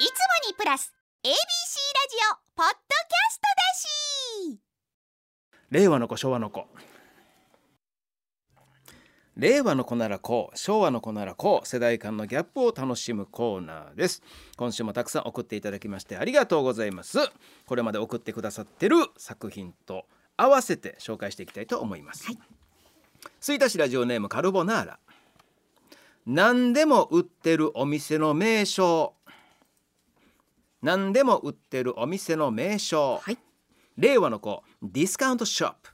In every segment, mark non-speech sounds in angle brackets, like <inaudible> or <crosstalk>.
いつもにプラス ABC ラジオポッドキャストだし。令和の子昭和の子。令和の子ならこう昭和の子ならこう世代間のギャップを楽しむコーナーです。今週もたくさん送っていただきましてありがとうございます。これまで送ってくださってる作品と合わせて紹介していきたいと思います、はい。吹田市ラジオネームカルボナーラ。何でも売ってるお店の名称何でも売ってるお店の名称、はい。令和の子ディスカウントショップ、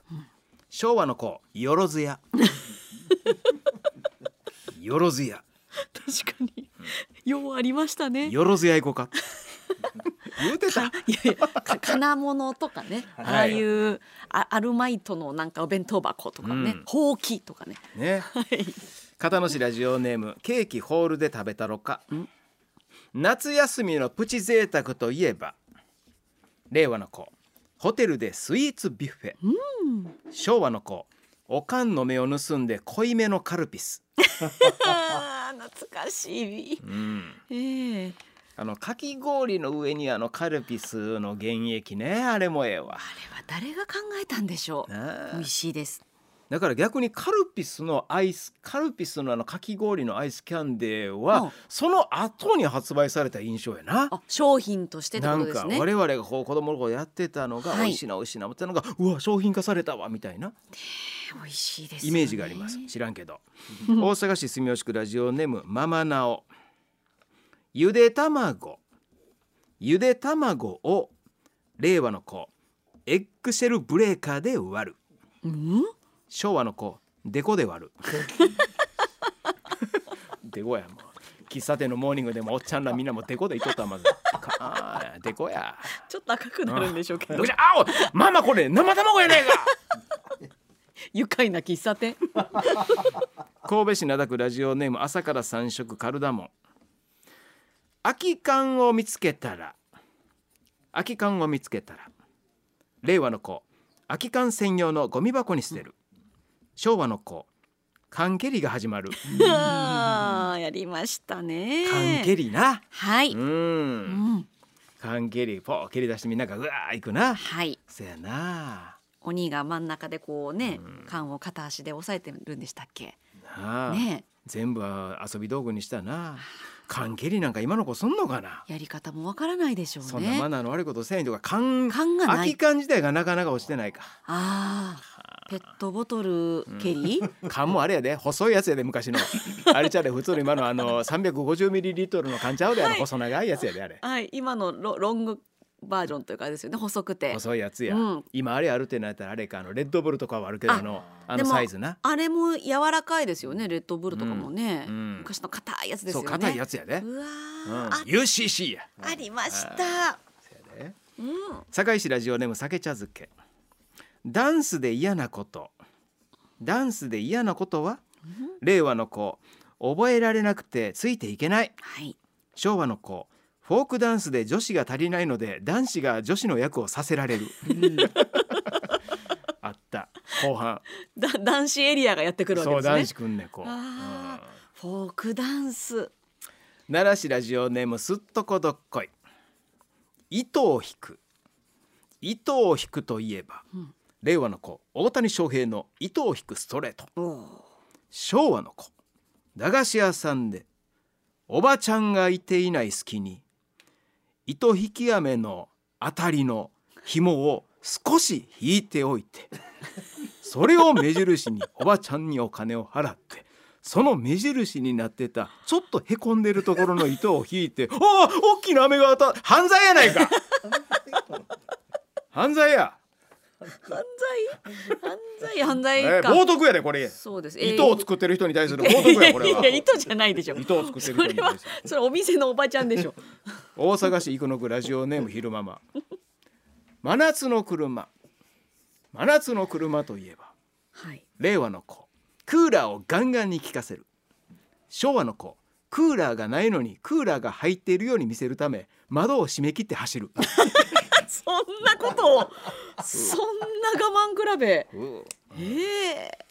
昭和の子よろずや。<laughs> よろずや。確かに。ようありましたね。よろずや行こうか。言うてた？<laughs> いやいやか金物とかね、はい。ああいうあアルマイトのなんかお弁当箱とかね、うん。ほうきとかね。ね。はい。片野市ラジオネームケーキホールで食べたろか夏休みのプチ贅沢といえば令和の子ホテルでスイーツビュッフェ。昭和の子おかんの目を盗んで濃いめのカルピス、<laughs> 懐かしい。うん、ええ。あのかき氷の上にあのカルピスの原液ねあれもええわ。あれは誰が考えたんでしょう。美味しいですだから逆にカルピスのアイスカルピスのあのかき氷のアイスキャンデーは、うん。その後に発売された印象やな。あ商品としてってなんかことですね。我々がこう子供の頃やってたのがはい。美味しいな美味しいな思ってたのがうわ商品化されたわみたいな。美味しいですよね。イメージがあります。知らんけど。大阪市住吉区ラジオネームママナオ。ゆで卵。ゆで卵を令和の子。エッグシェルブレーカーで割る。うん？昭和の子デコで割る。<laughs> デコやもう喫茶店のモーニングでもおっちゃんらみんなもデコでいっとったわまず。かあーデコや。ちょっと赤くなるんでしょうけど。あおい。ママこれ生卵やねえか。愉快な喫茶店。神戸市灘区ラジオネーム朝から三色カルダモン。空き缶を見つけたら。空き缶を見つけたら。令和の子。空き缶専用のゴミ箱に捨てる昭和の子。缶蹴りが始まる。<laughs> やりましたね。缶蹴りな。はい、ううん。ん、缶蹴りポー蹴り出してみんながうわー行くな。はい。そやな。鬼が真ん中でこうね、うん。缶を片足で押さえてるんでしたっけ？ね。全部は遊び道具にしたな缶蹴りなんか今の子すんのかな？やり方もわからないでしょうね。そんなマナーの悪いことせんとか缶缶が空き缶自体がなかなか落ちてないか。ああ。ペットボトル蹴り、<laughs> 缶もあれやで細いやつやで昔の。<laughs> あれちゃうで普通の今のあの350ミリリットルの缶ちゃうではい。細長いやつやであれ。はい。今のロロングバージョンというかですよね細くて。細いやつや、うん。今あれあるってなったらあれかあのレッドブルとかはあるけどああのあのサイズな？あれも柔らかいですよねレッドブルとかもね、うんうん。昔の硬いやつですよね。そう硬いやつやで、うわうん。UCC や。ありました。うん。堺市ラジオネーム酒茶漬け。ダンスで嫌なこと。ダンスで嫌なことは、令和の子。覚えられなくてついていけない。はい。昭和の子フォークダンスで女子が足りないので男子が女子の役をさせられる。あった。後半。だ男子エリアがやってくるわけですね。そう男子くんねこう、あー。フォークダンス。奈良市ラジオネームすっとこどっこい。糸を引く。糸を引くといえば、うん。令和の子大谷翔平の糸を引くストレート。昭和の子駄菓子屋さんでおばちゃんがいていない隙に糸引き飴のあたりの紐を少し引いておいて <laughs> それを目印におばちゃんにお金を払ってその目印になってたちょっとへこんでるところの糸を引いて「<laughs> ああ大きな飴が当た犯罪やないか! <laughs>」犯罪や、犯罪？犯罪？犯罪？えーか、冒涜やでこれ。そうです。糸を作ってる人に対する冒涜やこれは。いや糸じゃないでしょ。糸を作ってそる人にれは対する。それお店のおばちゃんでしょ。大阪市生野区ラジオネーム昼ママ。真夏の車。真夏の車といえばはい。令和の子。クーラーをガンガンに効かせる。昭和の子。クーラーがないのにクーラーが入っているように見せるため窓を閉め切って走るそんなことをそんな我慢比べ。ええ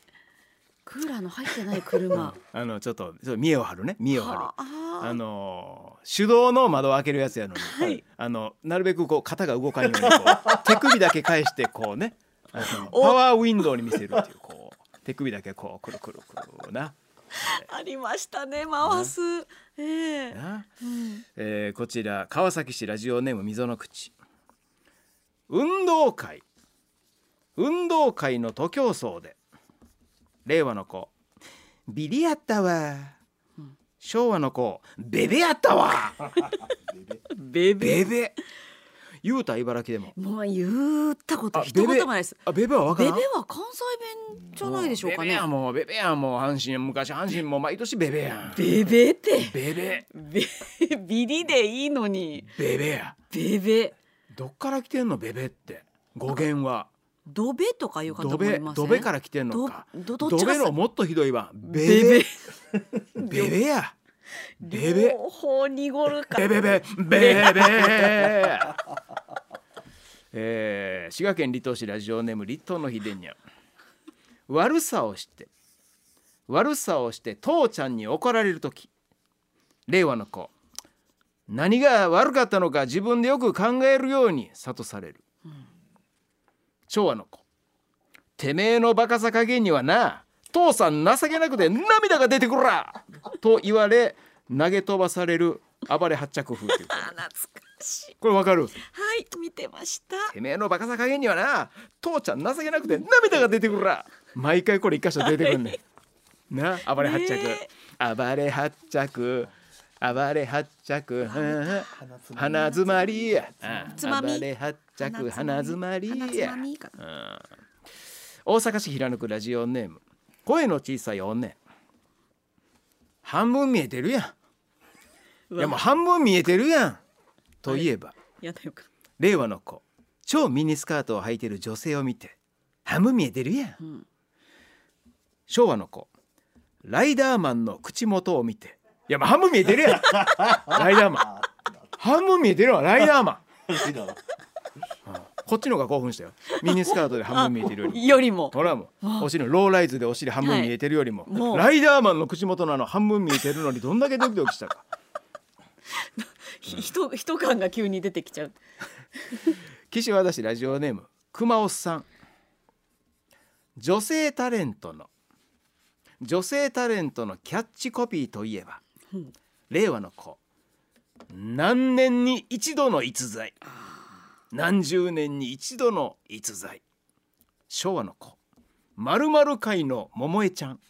ククーラーの入ってない車。あのちょっとちょっと見栄を張るね。見栄を張る。はあ。あの手動の窓を開けるやつやのに、はい。あのなるべくこう肩が動かんようにこう <laughs> 手首だけ返してこうね。パワーウィンドウに見せるっていうこう手首だけこうくるくるくるな。<laughs> ありましたね回すええ。な、うん。えーこちら川崎市ラジオネーム溝の口運動会。運動会の徒競走で。令和の子。ビリやったわ、うん。昭和の子。ベベやったわ。ベベ。ベベ。言うた茨城でも。もう言ったことあ一言もないです。あベベはベベは関西弁じゃないでしょうかね。ベベやもうベベやもう阪神昔阪神も毎年ベベやん。ベベって。ベベベ。<laughs> ビリでいいのに。ベベや。ベベどっから来てんのベベって。語源は。ドベとかいう方ドベもいません？ドベから来てんのか。どどどっちがドベのもっとひどいわ。ベベ。ベベ。<laughs> ベベや。ベベ。両方濁るかベベベ。ベベ。<laughs> えー滋賀県離島市ラジオネーム立東の秀にゃ。悪さをして。悪さをして父ちゃんに怒られる時。令和の子何が悪かったのか自分でよく考えるように諭される、昭和の子。てめえのバカさ加減にはな父さん情けなくて涙が出てくるらと言われ投げ飛ばされる暴れ発着風っていう。あ <laughs> 懐かしい。これわかる？はい見てました。てめえのバカさ加減にはな父ちゃん情けなくて涙が出てくるら毎回これ一箇所出てくんねん。な暴れ発着、ね暴れ発着暴れ発着。うん。鼻詰まり。暴れ発着。鼻詰まり大阪市平野区ラジオネーム。声の小さい女。半分見えてるやん。いやもう半分見えてるやん。といえば、令和の子。超ミニスカートを履いてる女性を見て。半分見えてるやん。うん。昭和の子。ライダーマンの口元を見ていやまあ半分見えてるやん。<laughs> ライダーマン。半分見えてるわライダーマン。こっちの方が興奮したよ。ミニスカートで半分見えてるよりも。よりも。ほらもうお尻のローライズでお尻半分見えてるよりも,、はいもう。ライダーマンの口元のあの半分見えてるのにどんだけドキドキしたか。<laughs> ひ人人感が急に出てきちゃう。岸和田市ラジオネーム熊尾さん。女性タレントの女性タレントのキャッチコピーといえば、うん令和の子。何年に一度の逸材。何十年に一度の逸材。昭和の子。まるまる界の桃江ちゃん。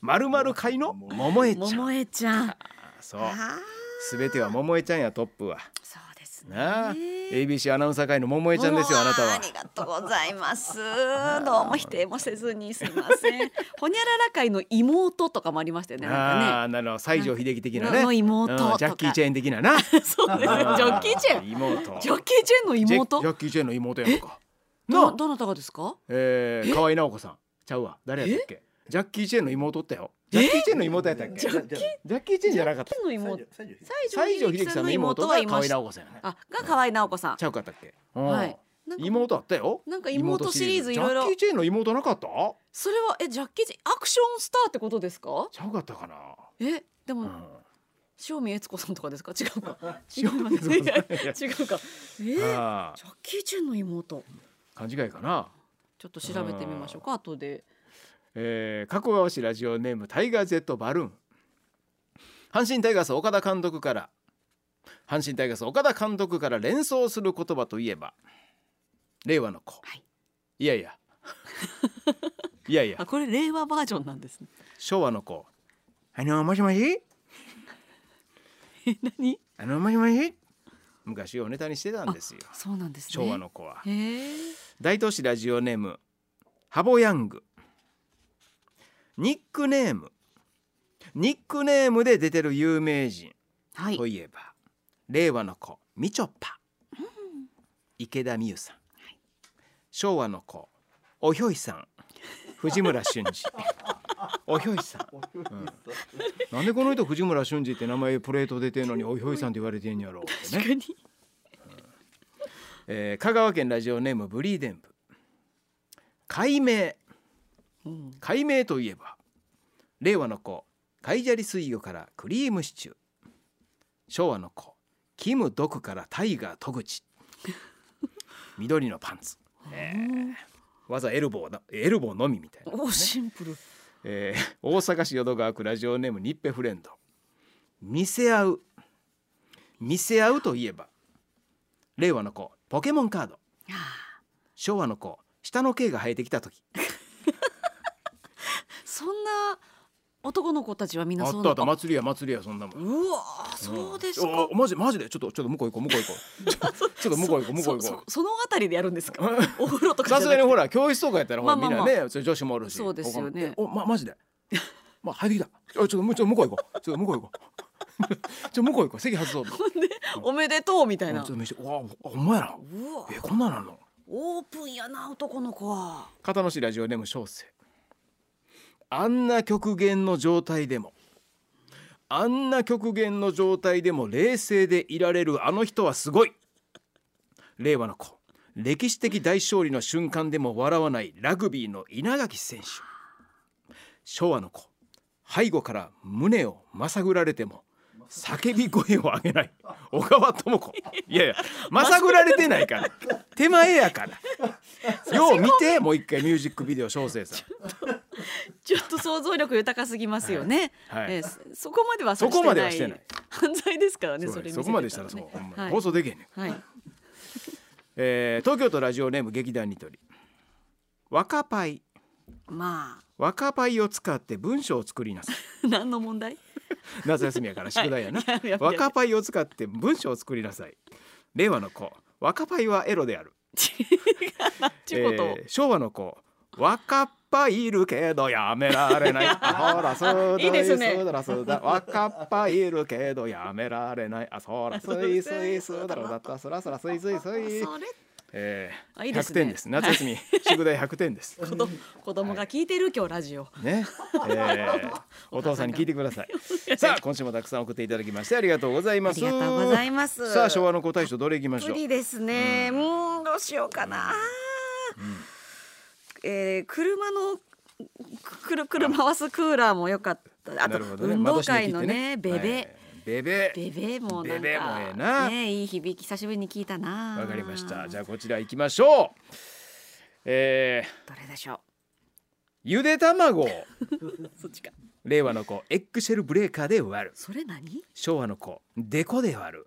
まるまる界の桃江ちゃん。桃江ちゃん。そう。すべては桃江ちゃんやトップは。そうね。ABC アナウンサー界の桃江ちゃんですよあなたは。ありがとうございます。どうも否定もせずにすいません。<laughs> ほにゃらら会の妹とかもありましたよねああなるほど。西城秀樹的なね。の妹ジャッキー・チェーン的なな。ね <laughs> そうです。ジャッキーチェン。妹。ジャッキーチェンの妹？ジャッキー・チェーンの妹やんか。などどなたがですか？えー、河合直子さん。ちゃうわ。誰やったっけ？ジャッキー・チェーンの妹おったよ。ジえャッキー・チェーンの妹やったっけ？ジャッキー？ジャッキー・チェーンじゃなかった。の妹？西城秀樹さんの妹が河合直子さんやね。あが河合直子さん。ちゃうかったっけ？うん。はい妹あったよ。なんか妹シリーズいろいろ。ジャッキー・チェーンの妹なかった？それはえジャッキーチェンアクションスターってことですか？ちゃうかったかな？えでも、うん。塩見悦子さんとかですか？違うか。違 <laughs> 塩います見悦子さん。いや違うか。え？ジャッキーチェンの妹。勘違いかな。ちょっと調べてみましょうか後でえー、加古川市ラジオネームタイガージェットバルーン。阪神タイガース岡田監督から阪神タイガース岡田監督から連想する言葉といえば令和の子、はい。いやいや。<laughs> いやいや。あこれ令和バージョンなんですね。昭和の子。あのもしもし？え何？あのもしもし？昔をネタにしてたんですよ。そうなんですね。昭和の子は。大都市ラジオネームハボヤングニックネーム。ニックネームで出てる有名人。はい。といえば、令和の子みちょぱ、池田美優さん、昭和の子おひょいさん。藤村俊二。<laughs> <laughs> おひょいさん、うん。なんでこの人藤村俊二って名前プレート出てんのにおひょいさんって言われてんやろうってね、確かに。えー香川県ラジオネームブリーデンブ解明うん解明といえば令和の子海砂利水魚からクリームシチュー。昭和の子キム・ドクからタイガー戸口。<laughs> 緑のパンツ、えー、わざエルボーだエルボーのみみたいな、おシンプル。えー大阪市淀川区ラジオネームニッペフレンド。見せ合う。見せ合うといえば令和の子ポケモンカード。あ昭和の子下の毛が生えてきた時そんな男の子たちはみんなあそうなったあった。祭りや祭りやそんなもん。うわそうですか。ん。おおマジマジで？ちょっと <laughs> ちょっと向こう行こう向こう行こう。ちょちょっと向こう行こう向こう行こそそそのあたりでやるんですか？<laughs> お風呂とうさすがにかじゃなくて。ほら教室とかやったらほらまあまあまあ。みんなねそれ女子もおるしそうですよね。他の。えおまマジで？まあ入ってきた。ちょちょっとちょっと向こう行こう。ちょっと向こう行こう。ちょっと向こう行こう。<laughs> 席外そうほんでおめでとうみたいな。ちょっと見せて。うわお前やな。うわ。えこんなんなんの？オープンやな男の子は。片野市ラジオネーム小生あんな極限の状態でもあんな極限の状態でも冷静でいられるあの人はすごい。令和の子。歴史的大勝利の瞬間でも笑わないラグビーの稲垣選手。昭和の子。背後から胸をまさぐられても叫び声を上げない。小川智子。いやいやまさぐられてないから。手前やから。<laughs> よう見てもう一回ミュージックビデオ小生さん <laughs> ちょっと想像力豊かすぎますよね、はい。えーそそこまではさそこまではしてない。犯罪ですからねそうそこまでしたらねそう、はい。放送できへんねん、はい。<laughs> えー東京都ラジオネーム劇団ニトリ。若パイ。ま若パイを使って文章を作りなさい。あ <laughs> 何の問題？夏休みやから宿題やな、若パイを使って文章を作りなさい。令和の子。若パイはエロである、ちゅうことを、えー昭和の子若 <laughs> っぱいるけどやめられない。あほらそうだいいですね。そうだそうだ。若っぱいるけどやめられない。あそらすいすいすだろだったそらそらすいすいすいそれ。えー、100あいいですね。点です。夏休み、宿題100点です。<laughs> 子供が聞いてる今日ラジオ。ね、えー、<laughs> お父さんに聞いてください。さあ今週もたくさん送っていただきましてありがとうございあます。りがとうございます。さあ昭和の子大賞どれいきましょう。無理ですね。うーん、どうしようかな。えー車のくるくる回すクーラーも良かった。あと、ね。運動会の窓閉めね、ベベ、はい。ベベ。ベベもなんかねいい響き久しぶりに聞いたな。わかりました。じゃあこちら行きましょう。えー、どれでしょゆで卵。<laughs> そっちか。令和の子。エッグシェルブレーカーで割る。それ何？昭和の子。デコで割る。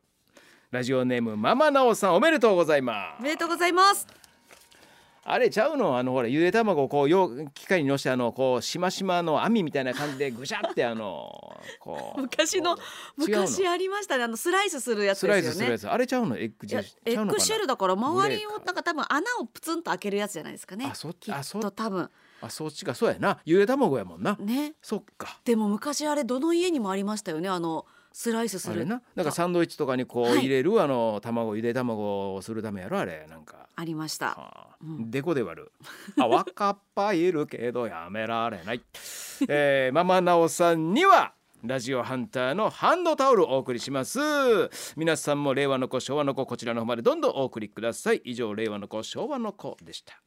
ラジオネームママナオさんおめでとうございます。おめでとうございます。あれちゃうの？あのほらゆで卵をこうよう機械にのしてあのこうしましまの網みたいな感じでぐしゃってあの <laughs> こう昔の昔ありましたね。あのスライスするやつスライですよね。スするやつ。あれちゃうの？エッグいやジェルエッグシェルだから周りをなんか多分穴をプツンと開けるやつじゃないですかね。あそっちあそと多分。あそっちか。そうやな。ゆで卵やもんな。ね。そっか。でも昔あれどの家にもありましたよね。あのスライスする。な。なんかサンドイッチとかにこうはい入れる、あの卵ゆで卵をするためやろあれなんか。ありました。あ。ーうん。デコで割る。あ若っぱいるけどやめられない、えー、<laughs> ママナオさんにはラジオハンターのハンドタオルをお送りします。皆さんも令和の子昭和の子こちらの方までどんどんお送りください。以上令和の子昭和の子でした